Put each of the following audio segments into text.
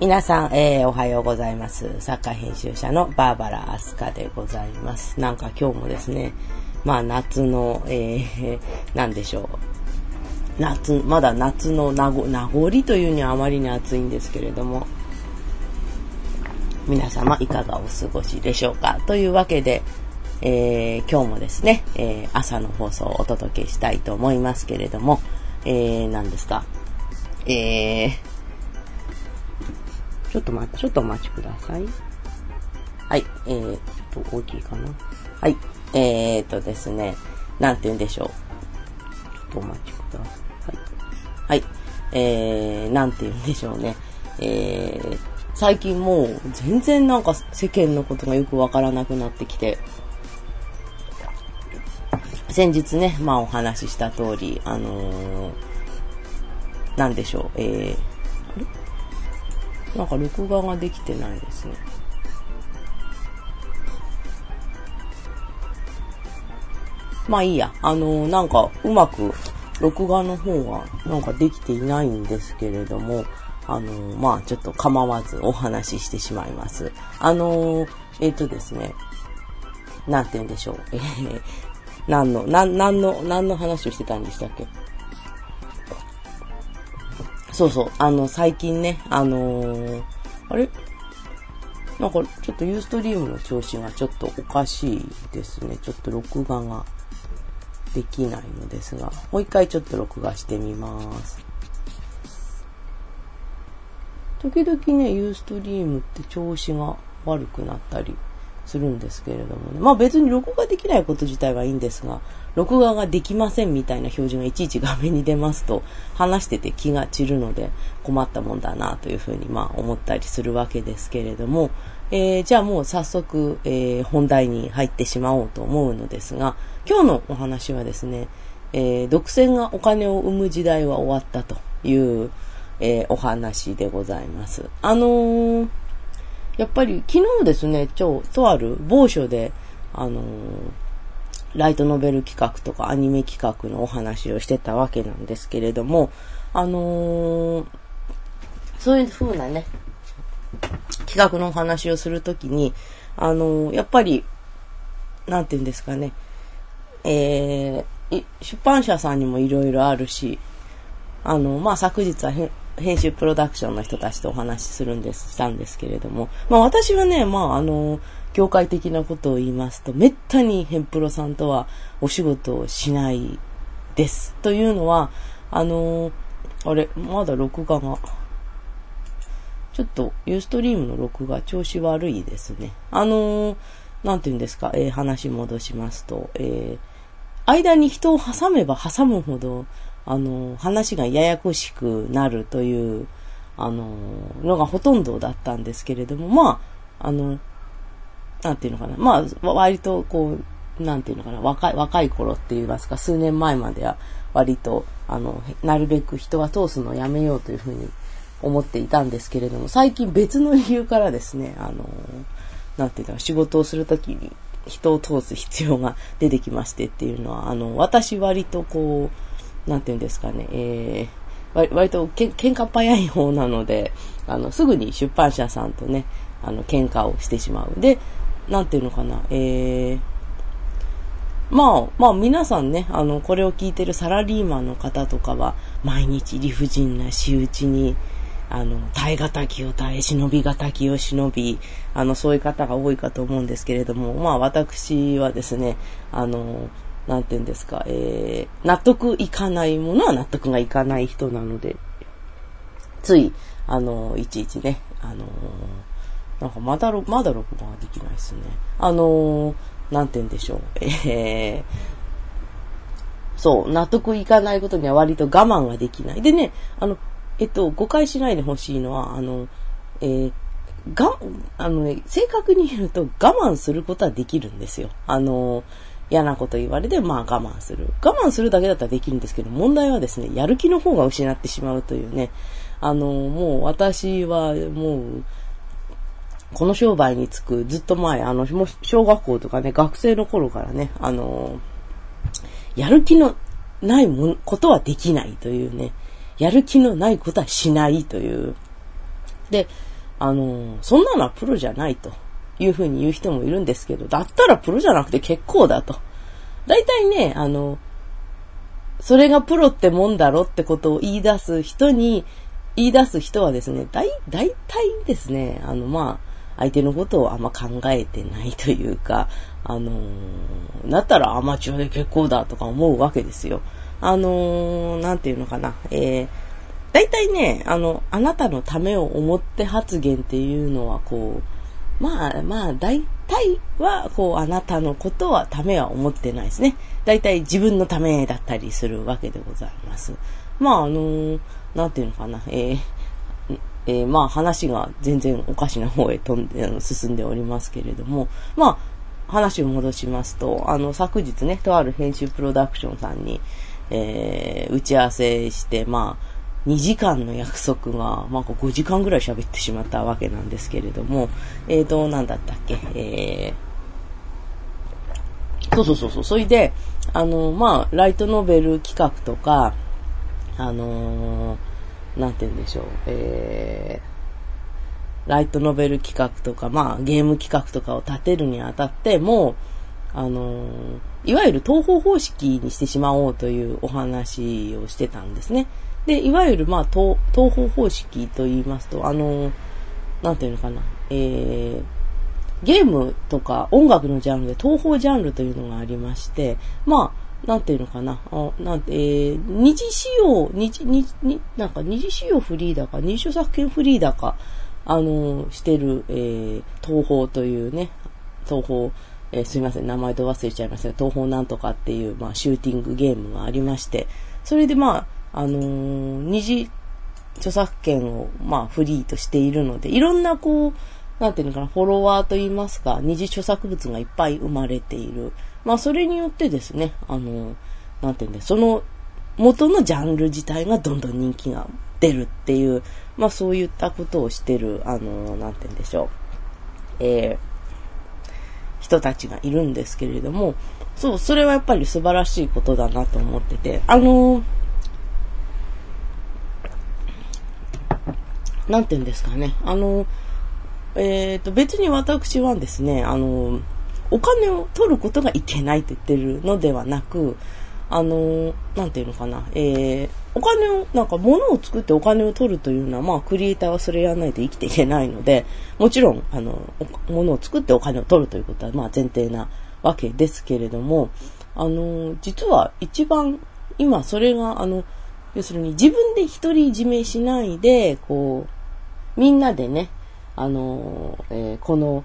皆さん、えー、おはようございます。作家編集者のバーバラ・アスカでございます。なんか今日もですね、まあ夏の、えー、なんでしょう。夏、まだ夏の名残名残というにはあまりに暑いんですけれども、皆様いかがお過ごしでしょうかというわけで、えー、今日もですね、えー、朝の放送をお届けしたいと思いますけれども、えー、何ですか、えー、ちょっと待って、ちょっとお待ちください。はい、えー、ちょっと大きいかな。はい、えーとですね、なんて言うんでしょう。ちょっとお待ちください。はい、えー、なんて言うんでしょうね。えー、最近もう全然なんか世間のことがよくわからなくなってきて、先日ね、まあお話しした通り、あのー、なんでしょう、えー、なんか録画ができてないですね。まあいいや。あのー、なんかうまく録画の方がなんかできていないんですけれども、あのー、まあちょっと構わずお話ししてしまいます。あのー、えっ、とですね、なんて言うんでしょう。えー、何の、何、何の、何の話をしてたんでしたっけ？そうそう、あの、最近ね、あのー、あれ？なんか、ちょっとユーストリームの調子がちょっとおかしいですね。ちょっと録画ができないのですが、もう一回ちょっと録画してみます。時々ね、ユーストリームって調子が悪くなったりするんですけれどもね。まあ別に録画できないこと自体はいいんですが、録画ができませんみたいな表示がいちいち画面に出ますと、話してて気が散るので困ったもんだなというふうにまあ思ったりするわけですけれども、えー、じゃあもう早速、えー、本題に入ってしまおうと思うのですが、今日のお話はですね、えー、独占がお金を生む時代は終わったという、え、お話でございます。あの、やっぱり昨日ですね、超、とある某所で、あの、ライトノベル企画とかアニメ企画のお話をしてたわけなんですけれども、あのー、そういう風なね、企画のお話をするときに、あのー、やっぱり、なんて言うんですかね、えー、出版社さんにもいろいろあるし、あの、まあ、昨日は編集プロダクションの人たちとお話しするんです、したんですけれども、まあ私はね、まああの、業界的なことを言いますと、めったにヘンプロさんとはお仕事をしないです。というのは、あの、あれ、まだ録画が、ちょっとユーストリームの録画調子悪いですね。あの、なんて言うんですか、えー、話戻しますと、えー、間に人を挟めば挟むほど、あの、話がややこしくなるという、あの、のがほとんどだったんですけれども、まあ、あの、なんていうのかな。まあ、割とこう、なんていうのかな。若い、若い頃って言いますか、数年前までは割と、あの、なるべく人が通すのをやめようというふうに思っていたんですけれども、最近別の理由からですね、あの、なんていうか、仕事をするときに人を通す必要が出てきましてっていうのは、あの、私割とこう、なんていうんですかね、えー、割とけ喧嘩早い方なので、あの、すぐに出版社さんとね、あの、喧嘩をしてしまう。で、なんていうのかな、えー、まあ、まあ皆さんね、あの、これを聞いてるサラリーマンの方とかは、毎日理不尽な仕打ちに、あの、耐え難きを耐え、忍び難きを忍び、あの、そういう方が多いかと思うんですけれども、まあ私はですね、あの、なんて言うんですか、えー、納得いかないものは納得がいかない人なので、つい、あの、いちいちね、あのなんかまだ、まだ録画ができないですね。あのーなんて言うんでしょう、えー、そう、納得いかないことには割と我慢ができない。でね、あの、えっと、誤解しないでほしいのは、あの、えー、が、あのね、正確に言うと我慢することはできるんですよ。あの、嫌なこと言われて、まあ我慢する。我慢するだけだったらできるんですけど、問題はですね、やる気の方が失ってしまうというね、あの、もう私はもう、この商売につくずっと前、あの、も小学校とかね、学生の頃からね、あの、やる気のないものことはできないというね、やる気のないことはしないという、で、あの、そんなのはプロじゃないというふうに言う人もいるんですけど、だったらプロじゃなくて結構だと。大体ね、あの、それがプロってもんだろってことを言い出す人に、言い出す人はですね、大、大体ですね、あの、まあ、相手のことをあんま考えてないというか、あのー、だったらアマチュアで結構だとか思うわけですよ。あのー、なんていうのかな、えー、大体ね、あの、あなたのためを思って発言っていうのは、こう、まあまあ、大体は、こう、あなたのことはためは思ってないですね。大体自分のためだったりするわけでございます。まあ、あのー、なんていうのかな、えー、えー、まあ話が全然おかしな方へ飛んで、進んでおりますけれども、まあ、話を戻しますと、あの、昨日ね、とある編集プロダクションさんに、えー、打ち合わせして、まあ、2時間の約束が、まあ、5時間ぐらい喋ってしまったわけなんですけれども、えーと、なんだったっけ、えー、そうそうそうそう、それで、あの、まあ、ライトノベル企画とか、あのー、なんて言うんでしょう、えー、ライトノベル企画とか、まあ、ゲーム企画とかを立てるにあたって、も、あのー、いわゆる東方方式にしてしまおうというお話をしてたんですね。で、いわゆる、まあ、東、方方式と言いますと、あの、なんていうのかな、えー、ゲームとか音楽のジャンルで東方ジャンルというのがありまして、まあ、なんていうのかな、あなんて、えー、二次使用、二次、二次、なんか二次使用フリーだか、二次著作権フリーだか、あの、してる、えー、東方というね、東方、えー、すいません、名前と忘れちゃいましたが、東方なんとかっていう、まあ、シューティングゲームがありまして、それでまあ、あのー、二次著作権を、まあ、フリーとしているので、いろんなこう、なんていうのかな、フォロワーといいますか、二次著作物がいっぱい生まれている。まあ、それによってですね、あの、なんていうんだ、その元のジャンル自体がどんどん人気が出るっていう、まあ、そういったことをしてる、あの、なんていうんでしょう。えー、人たちがいるんですけれども、そう、それはやっぱり素晴らしいことだなと思ってて、あのー、なんて言うんですかね。あの、えっ、ー、と、別に私はですね、あの、お金を取ることがいけないと言ってるのではなく、あの、なんていうのかな、えー、お金を、なんか物を作ってお金を取るというのは、まあ、クリエイターはそれやらないと生きていけないので、もちろん、あの、物を作ってお金を取るということは、まあ、前提なわけですけれども、あの、実は一番、今それが、あの、要するに自分で独り占めしないで、こう、みんなでね、あの、えー、この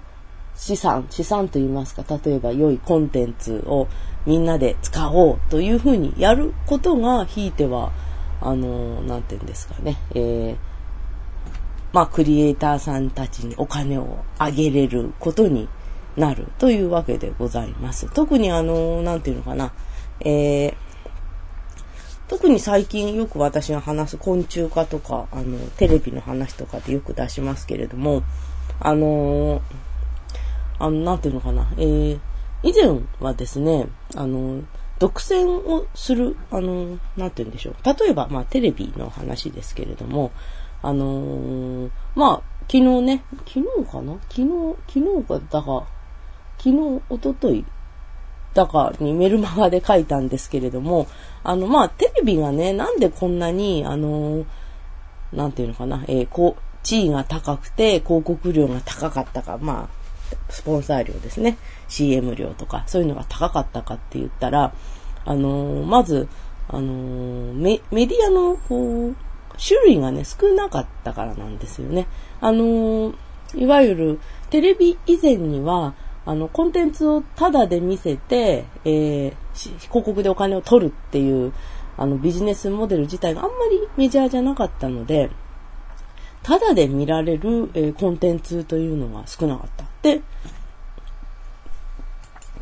資産、資産と言いますか、例えば良いコンテンツをみんなで使おうというふうにやることが、ひいては、あの、なんて言うんですかね、えー、まあ、クリエイターさんたちにお金をあげれることになるというわけでございます。特にあの、なんていうのかな、えー、特に最近よく私が話す昆虫化とか、あの、テレビの話とかでよく出しますけれども、あのー、あの、なんていうのかな、えー、以前はですね、あの、独占をする、あの、なんて言うんでしょう。例えば、まあ、テレビの話ですけれども、あのー、まあ、昨日ね、昨日かな？昨日、昨日か、だが、昨日、おとといだかにメルマガで書いたんですけれども、あの、まあ、テレビがね、なんでこんなに、あの、なんていうのかな、えー、こう、地位が高くて広告料が高かったか、まあ、スポンサー料ですね。CM 料とか、そういうのが高かったかって言ったら、あのー、まず、あのー、メメディアの、こう、種類がね、少なかったからなんですよね。あのー、いわゆる、テレビ以前には、あの、コンテンツをタダで見せて、えー、広告でお金を取るっていう、あの、ビジネスモデル自体があんまりメジャーじゃなかったので、タダで見られる、えー、コンテンツというのが少なかった。で、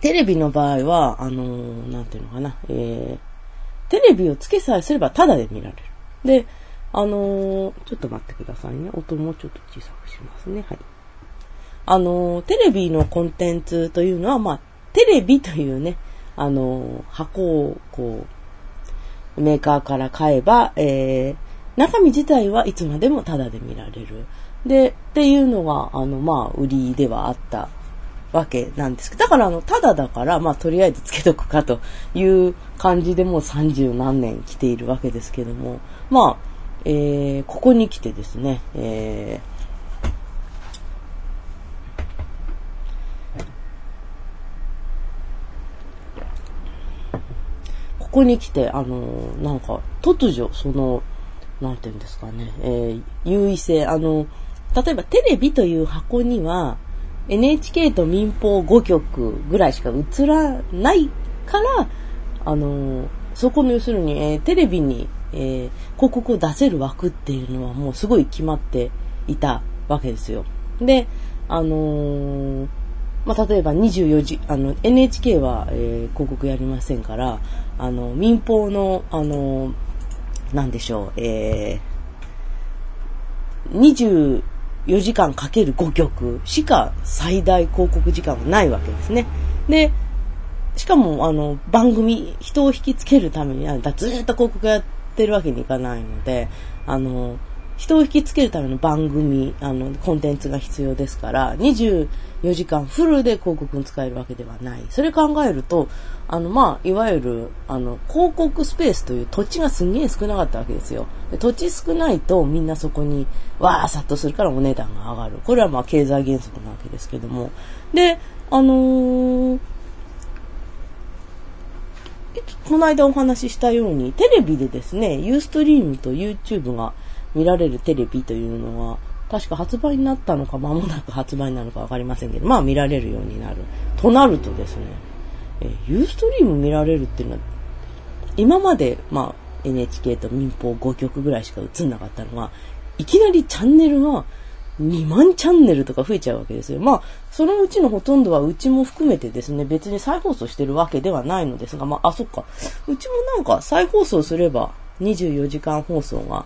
テレビの場合は、あのー、なんていうのかな、えー、テレビをつけさえすればタダで見られる。で、あのー、ちょっと待ってくださいね。音もちょっと小さくしますね。はい。あの、テレビのコンテンツというのは、まあ、テレビというね、あの、箱をこう、メーカーから買えば、えー、中身自体はいつまでもタダで見られる。で、っていうのが、あの、まあ、売りではあったわけなんですけど、だからあの、ただだから、まあ、とりあえずつけとくかという感じでもう三十何年来ているわけですけども、まあ、えー、ここに来てですね、えー、ここに来て、あの、なんか、突如、その、なんていうんですかね、えー、優位性、あの、例えばテレビという箱には NHK と民放5局ぐらいしか映らないから、あのそこの要するに、えー、テレビに、えー、広告を出せる枠っていうのはもうすごい決まっていたわけですよ。で、あの、まあ、例えば24時、あの、NHK は、えー、広告やりませんから、あの、民放の、あのなんでしょう、えー、4時間かける5曲しか最大広告時間はないわけですね。で、しかも、あの、番組、人を引きつけるためには、ずっと広告やってるわけにいかないので、あの、人を引きつけるための番組、あの、コンテンツが必要ですから、24時間フルで広告に使えるわけではない。それ考えると、あの、まあ、いわゆる、あの、広告スペースという土地がすんげえ少なかったわけですよ。で土地少ないとみんなそこに、わー、殺到するからお値段が上がる。これはまあ、経済原則なわけですけども。で、あのーこの間お話ししたように、テレビでですね、ユーストリームと YouTube が見られるテレビというのは、確か発売になったのか間もなく発売なのかわかりませんけど、まあ見られるようになる。となるとですね、えユーストリーム見られるっていうのは、今まで、まあ NHK と民放5局ぐらいしか映んなかったのが、いきなりチャンネルが2万チャンネルとか増えちゃうわけですよ。まあ、そのうちのほとんどはうちも含めてですね、別に再放送してるわけではないのですが、まあ、あ、そっか。うちもなんか再放送すれば24時間放送が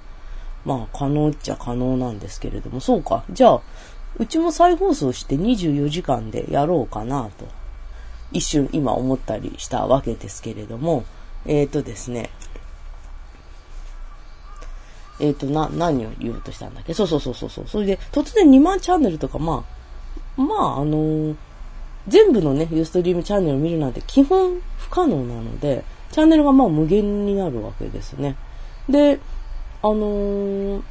まあ可能っちゃ可能なんですけれども、そうか。じゃあ、うちも再放送して24時間でやろうかなと、一瞬今思ったりしたわけですけれども、えっ、ー、とですね、えっ、ー、と、な、何を言おうとしたんだっけ？そうそうそうそう。それで、突然2万チャンネルとか、まあ、まあ、あのー、全部のね、ユーストリームチャンネルを見るなんて基本不可能なので、チャンネルがまあ無限になるわけですね。で、あのー、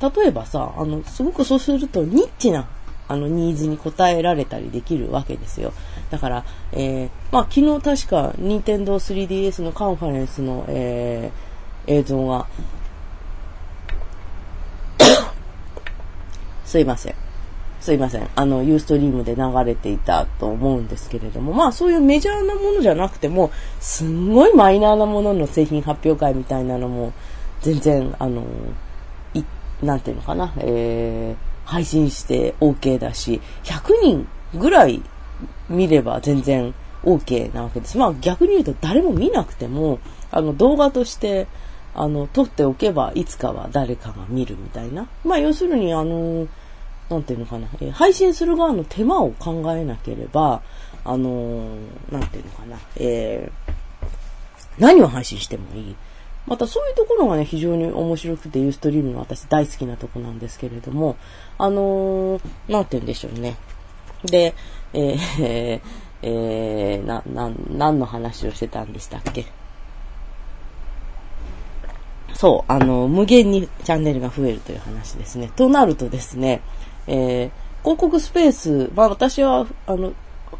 例えばさ、あの、すごくそうするとニッチな、あの、ニーズに応えられたりできるわけですよ。だから、えー、まあ、昨日確か、任天堂 3DS のカンファレンスの、えー、映像が、すいません。すいません。あの、ユーストリームで流れていたと思うんですけれども、まあそういうメジャーなものじゃなくても、すんごいマイナーなものの製品発表会みたいなのも、全然、あの、い、なんていうのかな、えー、配信して OK だし、100人ぐらい見れば全然 OK なわけです。まあ逆に言うと誰も見なくても、あの動画として、あの、撮っておけばいつかは誰かが見るみたいな。まあ要するにあの、なんていうのかな、えー、配信する側の手間を考えなければ、あのー、なんていうのかな、えー、何を配信してもいい。またそういうところがね、非常に面白くて、ユーストリームの私大好きなとこなんですけれども、あのー、なんて言うんでしょうね。で、えー、えー、な、な、何の話をしてたんでしたっけ？そう、あの、無限にチャンネルが増えるという話ですね。となるとですね、えー、広告スペース、まあ私は、あの、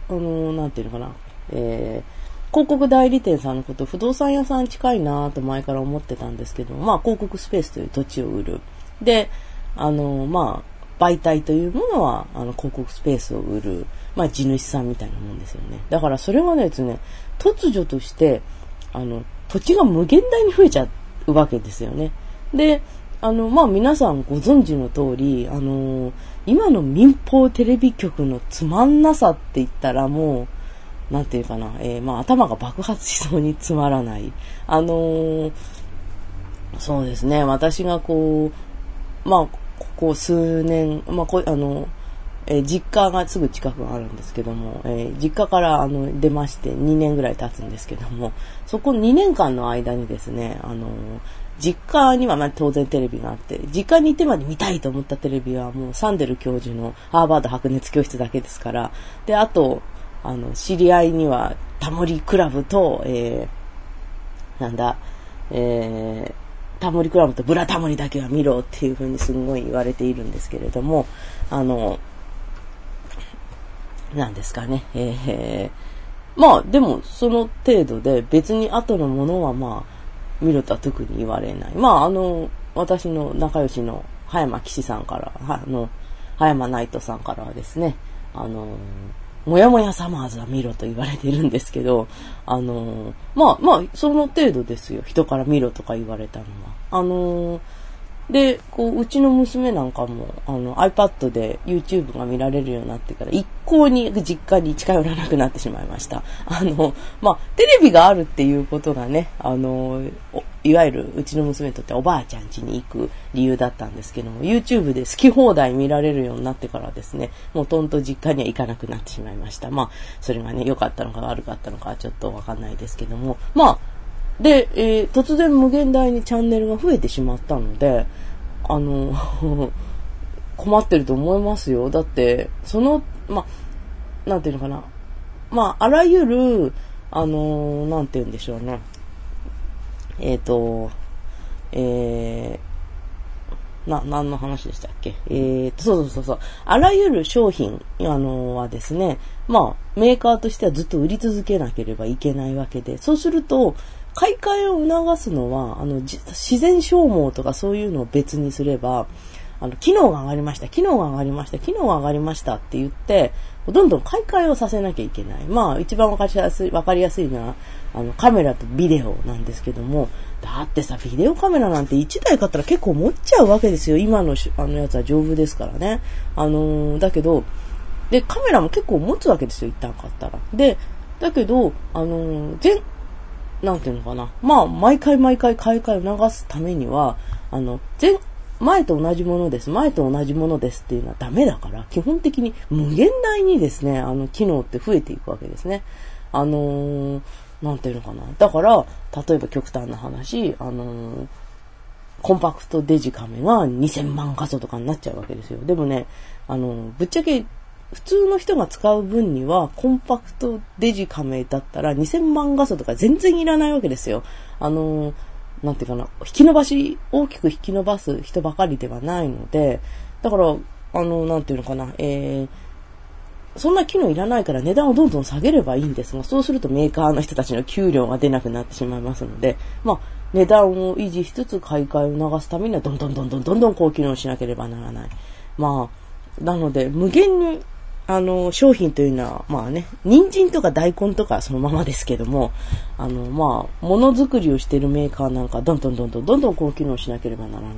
あの、なんていうのかな、えー、広告代理店さんのこと、不動産屋さん近いなと前から思ってたんですけど、まあ広告スペースという土地を売る。で、あの、まあ、媒体というものは、あの、広告スペースを売る、まあ、地主さんみたいなもんですよね。だからそれがね、ですね、突如として、あの、土地が無限大に増えちゃうわけですよね。で、あの、まあ、皆さんご存知の通り、あの、今の民放テレビ局のつまんなさって言ったらもう、なんていうかな、えー、まあ頭が爆発しそうにつまらない。あのー、そうですね、私がこう、まあ、ここ数年、まあ、こあの、えー、実家がすぐ近くがあるんですけども、えー、実家からあの出まして2年ぐらい経つんですけども、そこ2年間の間にですね、あの実家にはまあ当然テレビがあって、実家にいてまで見たいと思ったテレビはもうサンデル教授のハーバード白熱教室だけですから、で、あと、あの、知り合いにはタモリクラブと、えー、なんだ、えー、タモリクラブとブラタモリだけは見ろっていうふうにすんごい言われているんですけれども、あの、なんですかね、えー、まあでもその程度で別に後のものはまあ見ろとは特に言われない。まああの、私の仲良しの葉山騎士さんから、あの、葉山ナイトさんからはですね、あのもやもやサマーズは見ろと言われてるんですけど、あのー、まあまあ、その程度ですよ。人から見ろとか言われたのは。あのーで、こう、うちの娘なんかも、あの、iPad で YouTube が見られるようになってから、一向に実家に近寄らなくなってしまいました。あの、まあ、テレビがあるっていうことがね、あの、いわゆるうちの娘にとっておばあちゃん家に行く理由だったんですけども、YouTube で好き放題見られるようになってからですね、もうとんと実家には行かなくなってしまいました。まあ、それがね、良かったのか悪かったのかはちょっとわかんないですけども、まあ、で、えー、突然無限大にチャンネルが増えてしまったので、あの 困ってると思いますよ。だって、その、ま、なんていうのかな。まあ、あらゆる、あのなんて言うんでしょうね。えっ、ー、と、えー、な、何の話でしたっけ？えーと、そうそうそうそう。あらゆる商品、あのはですね、まあ、メーカーとしてはずっと売り続けなければいけないわけで、そうすると、買い替えを促すのは、あの、自然消耗とかそういうのを別にすれば、あの、機能が上がりました、機能が上がりました、機能が上がりましたって言って、どんどん買い替えをさせなきゃいけない。まあ、一番わかりやすい、わかりやすいのは、あの、カメラとビデオなんですけども、だってさ、ビデオカメラなんて1台買ったら結構持っちゃうわけですよ。今のあのやつは丈夫ですからね。あのー、だけど、で、カメラも結構持つわけですよ、一旦買ったら。で、だけど、あのー、全、なんていうのかな。まあ、毎回毎回買い替えを流すためには、あの、前、前と同じものです。前と同じものですっていうのはダメだから、基本的に無限大にですね、あの、機能って増えていくわけですね。あのー、なんていうのかな。だから、例えば極端な話、あのー、コンパクトデジカメが2000万画素とかになっちゃうわけですよ。でもね、あの、ぶっちゃけ普通の人が使う分には、コンパクトデジカメだったら2000万画素とか全然いらないわけですよ。あの、なんていうかな、引き伸ばし、大きく引き伸ばす人ばかりではないので、だから、あの、なんていうのかな、えー、そんな機能いらないから値段をどんどん下げればいいんですが、そうするとメーカーの人たちの給料が出なくなってしまいますので、まあ、値段を維持しつつ買い替えを流すためにはどんどんどんどんどんどん高機能しなければならない。まあ、なので、無限にあの、商品というのは、まあね、人参とか大根とかそのままですけども、あの、まあ、ものづくりをしているメーカーなんか、どんどんどんどんどんどん高機能しなければならない。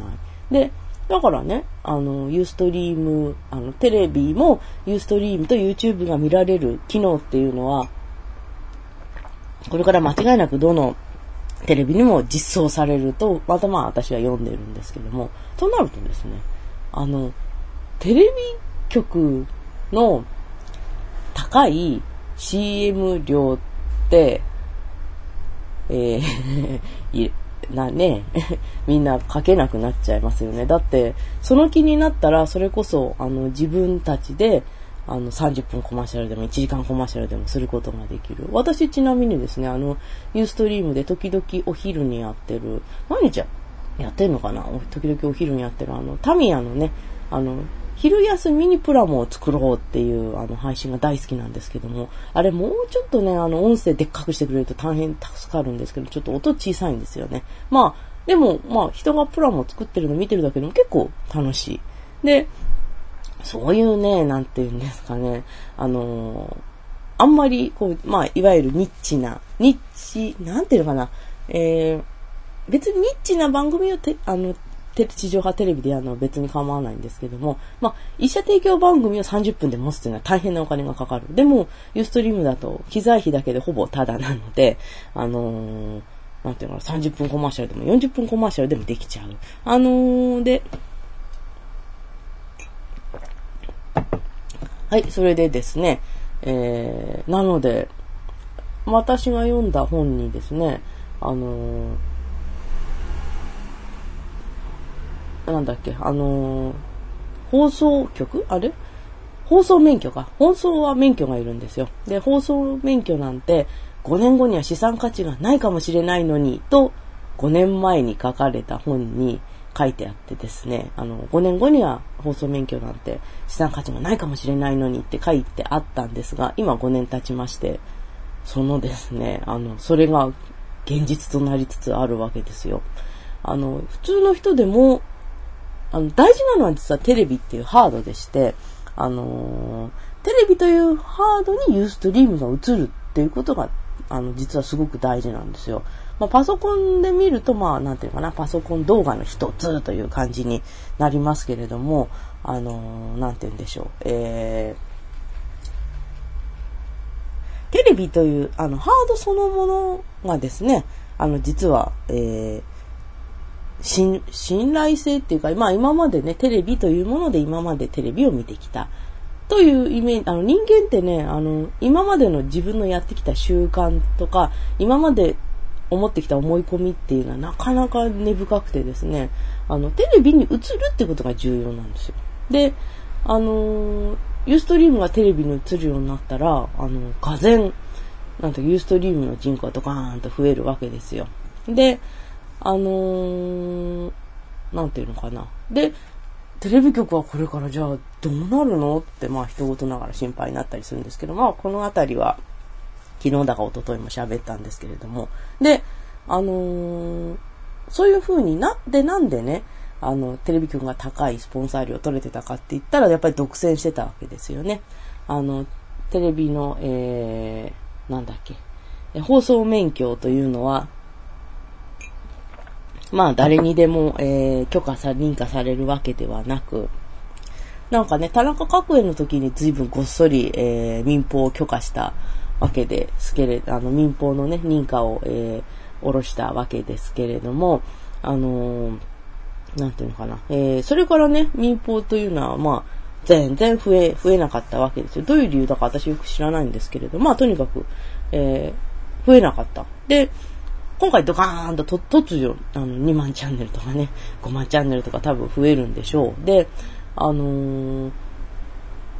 で、だからね、あの、ユーストリーム、あの、テレビもユーストリームと YouTube が見られる機能っていうのは、これから間違いなくどのテレビにも実装されると、またまあ私は読んでるんですけども、となるとですね、あの、テレビ局の高い CM 量って、えー、なね、みんな書けなくなっちゃいますよね。だって、その気になったら、それこそ、あの、自分たちで、あの、30分コマーシャルでも1時間コマーシャルでもすることができる。私ちなみにですね、あの、ユーストリームで時々お昼にやってる、毎日やってんのかな？時々お昼にやってる、あの、タミヤのね、あの、昼休みにプラモを作ろうっていうあの配信が大好きなんですけども、あれもうちょっとね、あの音声でっかくしてくれると大変助かるんですけど、ちょっと音小さいんですよね。まあ、でも、まあ人がプラモを作ってるの見てるだけでも結構楽しい。で、そういうね、なんて言うんですかね、あのー、あんまり、こう、まあ、いわゆるニッチな、ニッチ、なんていうのかな、えー、別にニッチな番組をて、あの、地上波テレビでやるのは別に構わないんですけども、まあ、一社提供番組を30分で持つというのは大変なお金がかかる。でも、ユーストリームだと機材費だけでほぼタダなので、あのー、なんていうのかな、30分コマーシャルでも40分コマーシャルでもできちゃう。あのー、で、はい、それでですね、えー、なので、私が読んだ本にですね、あのーなんだっけ、あのー放送局？あれ？放送免許か。放送は免許がいるんですよ。で、放送免許なんて5年後には資産価値がないかもしれないのに、と5年前に書かれた本に書いてあってですね、あの、5年後には放送免許なんて資産価値がないかもしれないのにって書いてあったんですが、今5年経ちまして、そのですね、あの、それが現実となりつつあるわけですよ。あの、普通の人でも、あの、大事なのは実はテレビっていうハードでして、あのー、テレビというハードにユーストリームが映るっていうことが、あの、実はすごく大事なんですよ。まあ、パソコンで見ると、まあ、なんていうかな、パソコン動画の一つという感じになりますけれども、あのー、なんて言うんでしょう、えー、テレビという、あの、ハードそのものがですね、あの、実は、えー、信頼性っていうか、まあ今までね、テレビというもので今までテレビを見てきた。というイメージ、あの人間ってね、あの、今までの自分のやってきた習慣とか、今まで思ってきた思い込みっていうのはなかなか根深くてですね、あの、テレビに映るってことが重要なんですよ。で、あの、ユーストリームがテレビに映るようになったら、あの、がぜ、なんとユーストリームの人口がドカーンと増えるわけですよ。で、あのー、なんていうのかな。で、テレビ局はこれからじゃあどうなるのって、まあ人事ながら心配になったりするんですけど、まあこのあたりは昨日だか一昨日も喋ったんですけれども。で、あのー、そういう風になってなんでね、あの、テレビ局が高いスポンサー料取れてたかって言ったら、やっぱり独占してたわけですよね。あの、テレビの、えー、なんだっけ、放送免許というのは、まあ誰にでも、えー、許可さ、認可されるわけではなく、なんかね、田中角栄の時に随分ごっそり、えー、民放を許可したわけですけれど、あの民放のね、認可を、えー、下ろしたわけですけれども、あのー、なんていうのかな、えー、それからね、民放というのは、まあ、全然増え、増えなかったわけですよ。どういう理由だか私よく知らないんですけれど、まあ、とにかく、えー、増えなかった。で、今回ドカーンとと突如、あの、2万チャンネルとかね、5万チャンネルとか多分増えるんでしょう。で、あのー、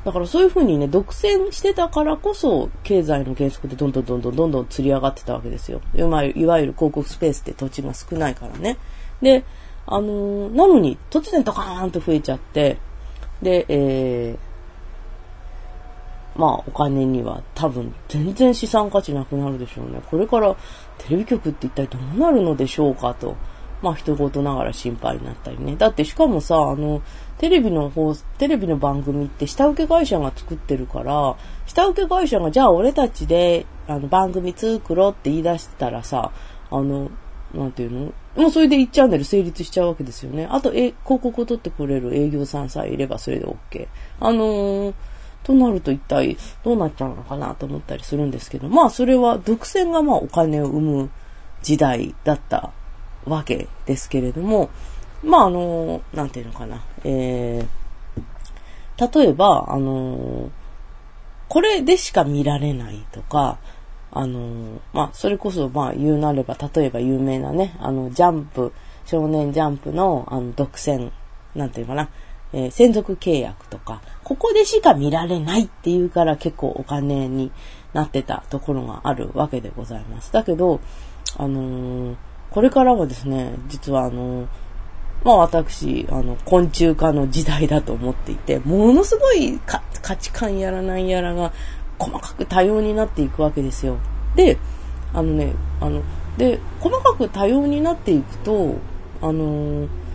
だからそういうふうにね、独占してたからこそ、経済の原則でどんどんどんどんどんどん釣り上がってたわけですよ。いわゆる広告スペースって土地が少ないからね。で、あのー、なのに突然ドカーンと増えちゃって、で、えー、まあお金には多分全然資産価値なくなるでしょうね。これからテレビ局って一体どうなるのでしょうかと、まあ一言ながら心配になったりね。だってしかもさ、あの、テレビの方、テレビの番組って下請け会社が作ってるから、下請け会社がじゃあ俺たちであの番組作ろうって言い出したらさ、あの、なんていうの？もうそれで1チャンネル成立しちゃうわけですよね。あと、え、広告を取ってくれる営業さんさえいればそれで OK。あのーとなると一体どうなっちゃうのかなと思ったりするんですけど、まあそれは独占がまあお金を生む時代だったわけですけれども、まああの、なんていうのかな、えー、例えば、あの、これでしか見られないとか、あの、まあ、それこそ、まあ、言うなれば、例えば有名なね、あの、ジャンプ、少年ジャンプの、あの、独占、なんていうかな、えー、専属契約とか、ここでしか見られないっていうから結構お金になってたところがあるわけでございます。だけど、あのー、これからはですね、実はあのー、まあ私、あの、昆虫化の時代だと思っていて、ものすごい価値観やらなんやらが細かく多様になっていくわけですよ。で、あのね、あの、で、細かく多様になっていくと、あのー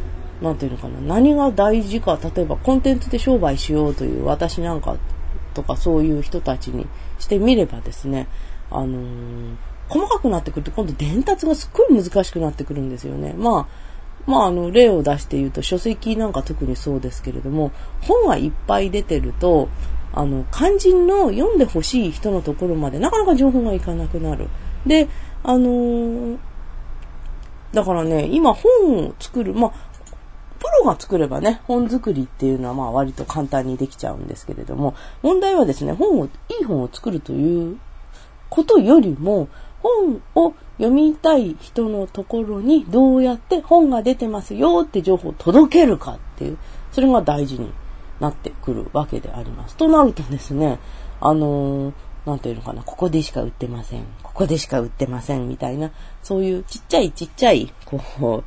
なんていうのかな、何が大事か、例えばコンテンツで商売しようという私なんかとかそういう人たちにしてみればですね、あのー、細かくなってくると今度伝達がすっごい難しくなってくるんですよね。まあ、まあ、あの、例を出して言うと、書籍なんか特にそうですけれども、本がいっぱい出てると、あの、肝心の読んでほしい人のところまでなかなか情報がいかなくなる。で、あのー、だからね、今本を作る、まあ、が作ればね、本作りっていうのはまあ割と簡単にできちゃうんですけれども、問題はですね、本を、いい本を作るということよりも、本を読みたい人のところにどうやって本が出てますよって情報を届けるかっていう、それが大事になってくるわけであります。となるとですね、あのー、なんていうのかな、ここでしか売ってません。ここでしか売ってません。みたいな、そういうちっちゃいちっちゃい、こう、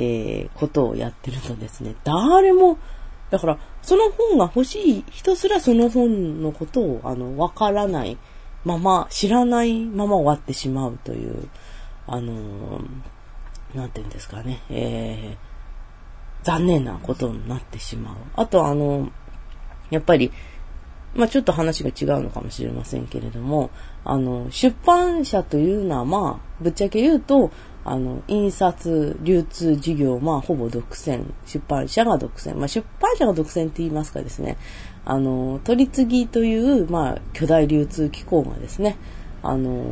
えー、ことをやってるとですね、誰も、だから、その本が欲しい人すらその本のことを、あの、わからないまま、知らないまま終わってしまうという、あのなんていうんですかね、えー、残念なことになってしまう。あと、あの、やっぱり、まあちょっと話が違うのかもしれませんけれども、あの、出版社というのはまあ、ぶっちゃけ言うと、あの、印刷、流通事業、まあ、ほぼ独占。出版社が独占。まあ、出版社が独占って言いますかですね。あの、取り次ぎという、まあ、巨大流通機構がですね、あの、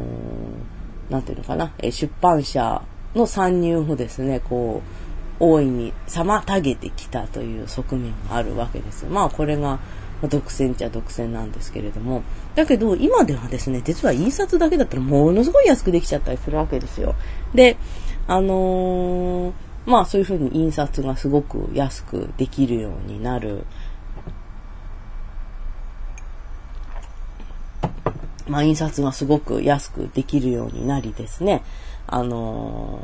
なんていうのかな、出版社の参入をですね、こう、大いに妨げてきたという側面があるわけです。まあ、これが、独占っちゃ独占なんですけれども。だけど、今ではですね、実は印刷だけだったらものすごい安くできちゃったりするわけですよ。で、あのー、まあそういうふうに印刷がすごく安くできるようになる。まあ印刷がすごく安くできるようになりですね。あの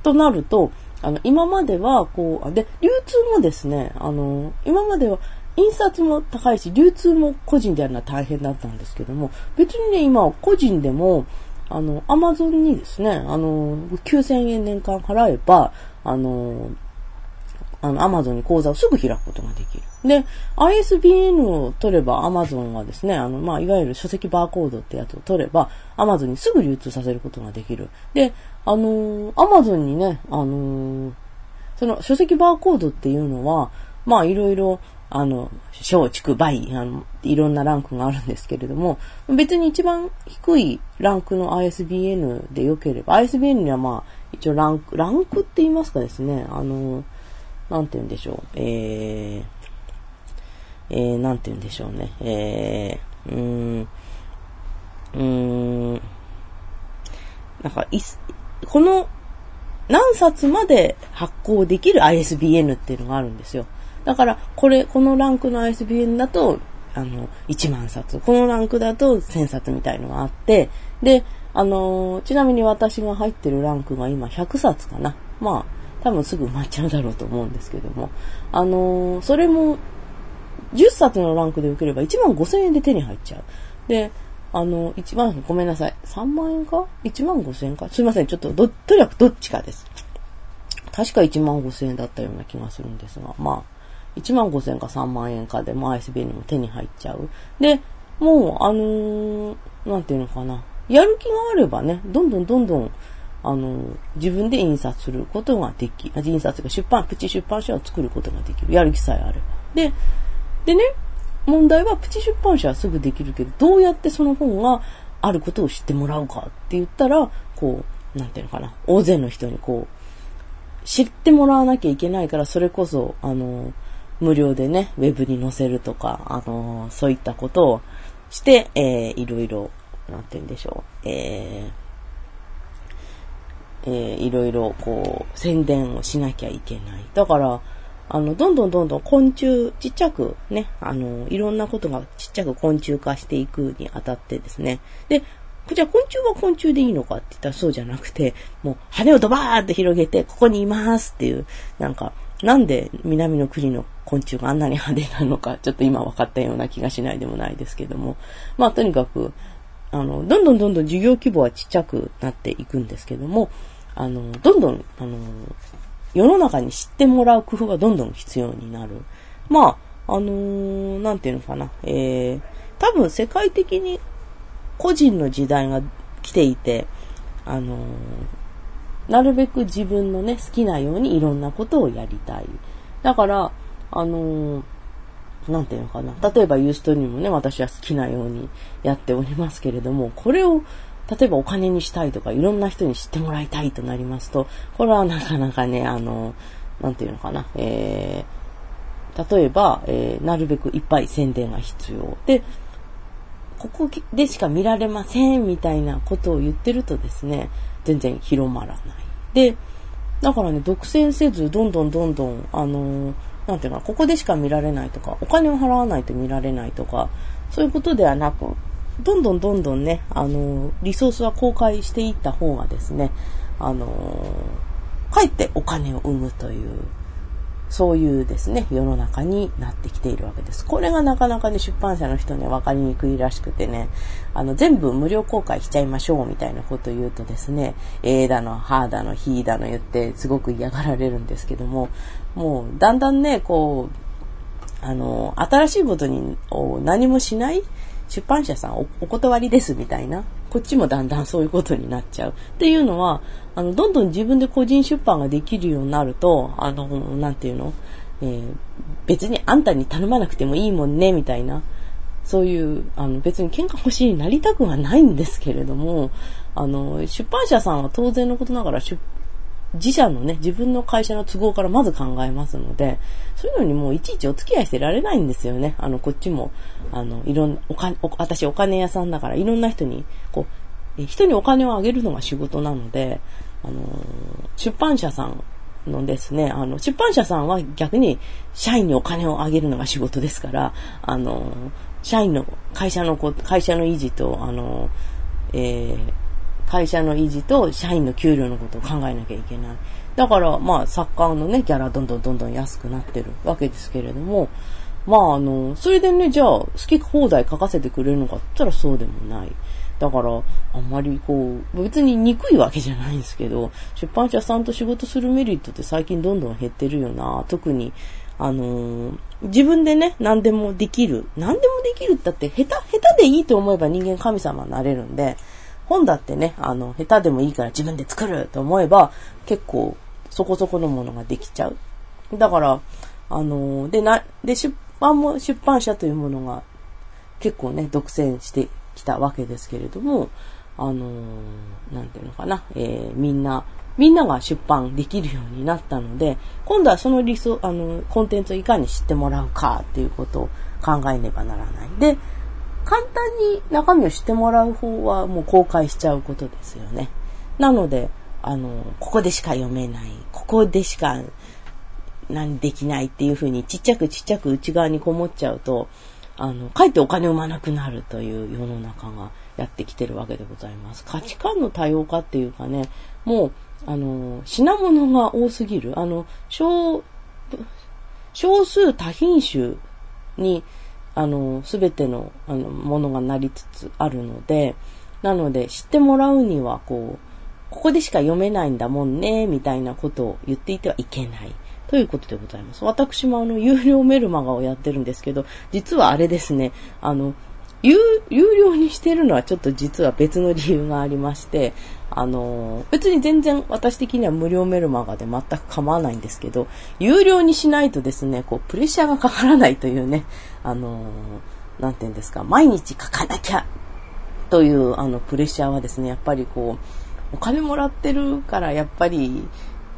ー、となると、あの、今までは、こう、で、流通もですね、あの、今までは、印刷も高いし、流通も個人でやるのは大変だったんですけども、別にね、今、個人でも、あの、アマゾンにですね、あの、9000円年間払えば、あの、あの、アマゾンに口座をすぐ開くことができる。で、ISBN を取ればアマゾンはですね、あの、まあ、いわゆる書籍バーコードってやつを取れば、アマゾンにすぐ流通させることができる。で、あの、アマゾンにね、あの、その書籍バーコードっていうのは、まあ、いろいろ、あの、小、畜、倍、あの、いろんなランクがあるんですけれども、別に一番低いランクの ISBN で良ければ、ISBN にはまあ、一応ランク、ランクって言いますかですね、あの、なんて言うんでしょう、えー、えー、なんて言うんでしょうね、えー、うーん、うーん、なんか、いこの、何冊まで発行できる ISBN っていうのがあるんですよ。だから、これ、このランクの ISBN だと、あの、1万冊。このランクだと1000冊みたいのがあって、で、あのちなみに私が入ってるランクが今100冊かな。まあ、多分すぐ埋まっちゃうだろうと思うんですけども。あのそれも、10冊のランクで受ければ1万5000円で手に入っちゃう。で、あの、1万、ごめんなさい。3万円か ?1 万5000円か？すいません。ちょっとど、とにかくどっちかです。確か1万5000円だったような気がするんですが、まあ、1万5千か3万円かで、まあ ISB にも手に入っちゃう。で、もう、あのー、なんていうのかな。やる気があればね、どんどんどんどん、あのー、自分で印刷することができ、印刷が出版、プチ出版社を作ることができる。やる気さえあれば。で、でね、問題はプチ出版社はすぐできるけど、どうやってその本があることを知ってもらうかって言ったら、こう、なんていうのかな。大勢の人にこう、知ってもらわなきゃいけないから、それこそ、あのー、無料でね、ウェブに載せるとか、あのー、そういったことをして、えー、いろいろ、なんて言うんでしょう、えー、えー、いろいろ、こう、宣伝をしなきゃいけない。だから、あの、どんどんどんどん昆虫、ちっちゃくね、あの、いろんなことがちっちゃく昆虫化していくにあたってですね。で、じゃあ昆虫は昆虫でいいのかって言ったらそうじゃなくて、もう羽をドバーって広げて、ここにいますっていう、なんか、なんで南の国の昆虫があんなに派手なのか、ちょっと今分かったような気がしないでもないですけども。まあとにかく、あの、どんどんどんどん事業規模はちっちゃくなっていくんですけども、あの、どんどん、あの、世の中に知ってもらう工夫がどんどん必要になる。まあ、あのー、なんていうのかな、えー、多分世界的に個人の時代が来ていて、あのー、なるべく自分のね、好きなようにいろんなことをやりたい。だから、あのー、なんていうのかな。例えばユーストリームもね、私は好きなようにやっておりますけれども、これを、例えばお金にしたいとか、いろんな人に知ってもらいたいとなりますと、これはなかなかね、あのー、なんていうのかな。えー、例えば、えー、なるべくいっぱい宣伝が必要。で、ここでしか見られませんみたいなことを言ってるとですね、全然広まらない。で、だからね、独占せず、どんどんどんどん、あのー、なんていうかここでしか見られないとか、お金を払わないと見られないとか、そういうことではなく、どんどんどんどんね、あのー、リソースは公開していった方がですね、あのー、かえってお金を生むという、そういうですね、世の中になってきているわけです。これがなかなかね、出版社の人には分かりにくいらしくてね、あの、全部無料公開しちゃいましょうみたいなことを言うとですね、えーだの、はーだの、ひーだの言ってすごく嫌がられるんですけども、もうだんだんね、こう、あの、新しいことに何もしない出版社さんお断りですみたいな、こっちもだんだんそういうことになっちゃう。っていうのは、あの、どんどん自分で個人出版ができるようになると、あの、なんていうの、えー、別にあんたに頼まなくてもいいもんね、みたいな、そういう、あの、別に喧嘩欲しいになりたくはないんですけれども、あの、出版社さんは当然のことながら出自社のね、自分の会社の都合からまず考えますので、そういうのにもういちいちお付き合いしてられないんですよね。あの、こっちも、あの、いろんな、お金、私お金屋さんだからいろんな人に、こう、人にお金をあげるのが仕事なので、あの、出版社さんのですね、あの、出版社さんは逆に社員にお金をあげるのが仕事ですから、あの、社員の、会社の、会社の維持と、あの、えー、会社の維持と社員の給料のことを考えなきゃいけない。だから、まあ、作家のね、ギャラどんどんどんどん安くなってるわけですけれども、まあ、あの、それでね、じゃあ、好き放題書かせてくれるのかって言ったらそうでもない。だから、あんまりこう、別に憎いわけじゃないんですけど、出版社さんと仕事するメリットって最近どんどん減ってるよな。特に、あのー、自分でね、何でもできる。何でもできるってだって、下手、下手でいいと思えば人間神様になれるんで、本だってね、あの、下手でもいいから自分で作ると思えば、結構そこそこのものができちゃう。だから、あの、で、な、で、出版も、出版社というものが結構ね、独占してきたわけですけれども、あの、なんていうのかな、えー、みんな、みんなが出版できるようになったので、今度はその理想、あの、コンテンツをいかに知ってもらうかっていうことを考えねばならない。で、簡単に中身を知ってもらう方はもう公開しちゃうことですよね。なので、あの、ここでしか読めない、ここでしか何できないっていうふうにちっちゃくちっちゃく内側にこもっちゃうと、あの、かえってお金を生まなくなるという世の中がやってきてるわけでございます。価値観の多様化っていうかね、もう、あの、品物が多すぎる。あの、少、少数多品種にあの、すべての、あの、ものがなりつつあるので、なので、知ってもらうには、こう、ここでしか読めないんだもんね、みたいなことを言っていてはいけない。ということでございます。私もあの、有料メルマガをやってるんですけど、実はあれですね、あの、有、有料にしてるのはちょっと実は別の理由がありまして、あの、別に全然私的には無料メルマガで全く構わないんですけど、有料にしないとですね、こう、プレッシャーがかからないというね、あの、なんて言うんですか、毎日書かなきゃという、あの、プレッシャーはですね、やっぱりこう、お金もらってるから、やっぱり、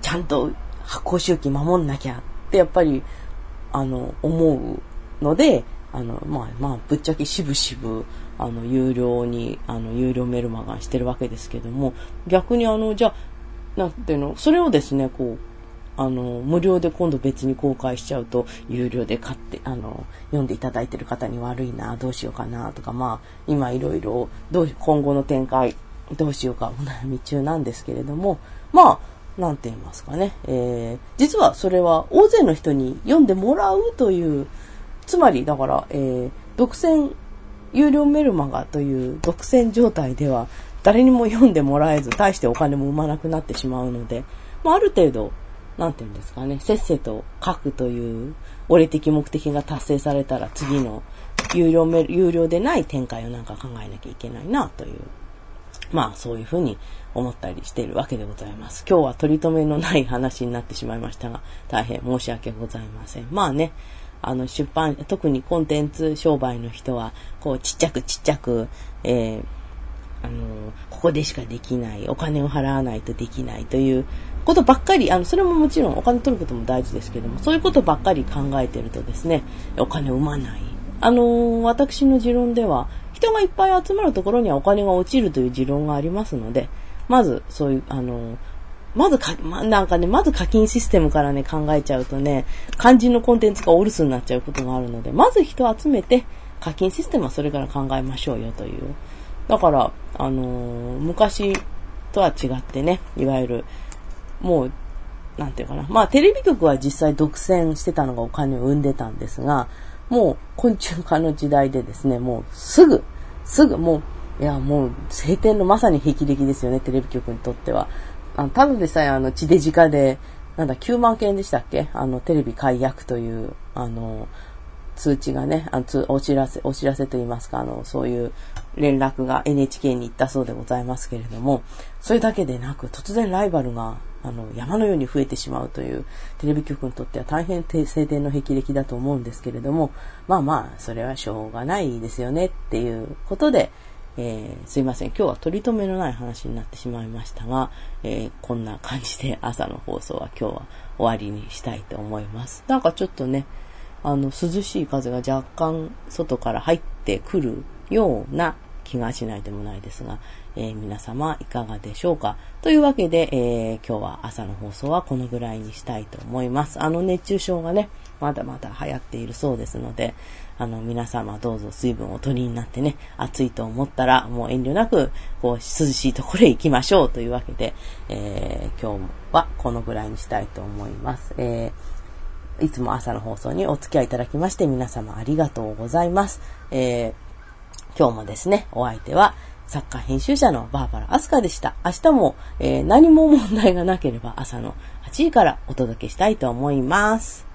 ちゃんと発行周期守んなきゃって、やっぱり、あの、思うので、あの、まあ、まあ、ぶっちゃけしぶしぶ、あの、有料に、あの、有料メルマガンしてるわけですけども、逆にあの、じゃあ、なんていうの、それをですね、こう、あの、無料で今度別に公開しちゃうと、有料で買って、あの、読んでいただいてる方に悪いな、どうしようかな、とか、まあ、今いろいろ、どう、今後の展開、どうしようか、お悩み中なんですけれども、まあ、なんて言いますかね、えー、実はそれは大勢の人に読んでもらうという、つまり、だから、えー、独占、有料メルマガという独占状態では、誰にも読んでもらえず、大してお金も生まなくなってしまうので、まあ、ある程度、なんて言うんですかね、せっせと書くという、俺的目的が達成されたら次の 有料メ有料でない展開をなんか考えなきゃいけないなという、まあそういうふうに思ったりしているわけでございます。今日は取り留めのない話になってしまいましたが、大変申し訳ございません。まあね、あの出版、特にコンテンツ商売の人は、こうちっちゃくちっちゃく、えー、あの、ここでしかできない、お金を払わないとできないということばっかり、あの、それももちろんお金取ることも大事ですけども、そういうことばっかり考えてるとですね、お金を生まない。あの、私の持論では、人がいっぱい集まるところにはお金が落ちるという持論がありますので、まず、そういう、あの、まずか、ま、なんかね、まず課金システムからね、考えちゃうとね、肝心のコンテンツがお留守になっちゃうことがあるので、まず人集めて、課金システムはそれから考えましょうよという。だから、あのー、昔とは違ってね、いわゆる、もう、なんていうかな。まあ、テレビ局は実際独占してたのがお金を生んでたんですが、もう昆虫化の時代でですね、もうすぐ、すぐもう、いや、もう晴天のまさに霹靂ですよね、テレビ局にとっては。あのただでさえあの、地デジ化で、なんだ、9万件でしたっけ？あの、テレビ解約という、あの、通知がね、あのお知らせ、お知らせと言いますか、あの、そういう連絡が NHK に行ったそうでございますけれども、それだけでなく、突然ライバルが、あの、山のように増えてしまうという、テレビ局にとっては大変晴天の霹靂だと思うんですけれども、まあまあ、それはしょうがないですよねっていうことで、えー、すいません。今日は取り留めのない話になってしまいましたが、えー、こんな感じで朝の放送は今日は終わりにしたいと思います。なんかちょっとね、あの、涼しい風が若干外から入ってくるような気がしないでもないですが、えー、皆様いかがでしょうか？というわけで、えー、今日は朝の放送はこのぐらいにしたいと思います。あの熱中症がね、まだまだ流行っているそうですので、あの皆様どうぞ水分を取りになってね、暑いと思ったらもう遠慮なく、こう涼しいところへ行きましょうというわけで、えー、今日はこのぐらいにしたいと思います。えいつも朝の放送にお付き合いいただきまして皆様ありがとうございます。え今日もですね、お相手は、作家編集者のバーバラ・アスカでした。明日も、えー、何も問題がなければ朝の8時からお届けしたいと思います。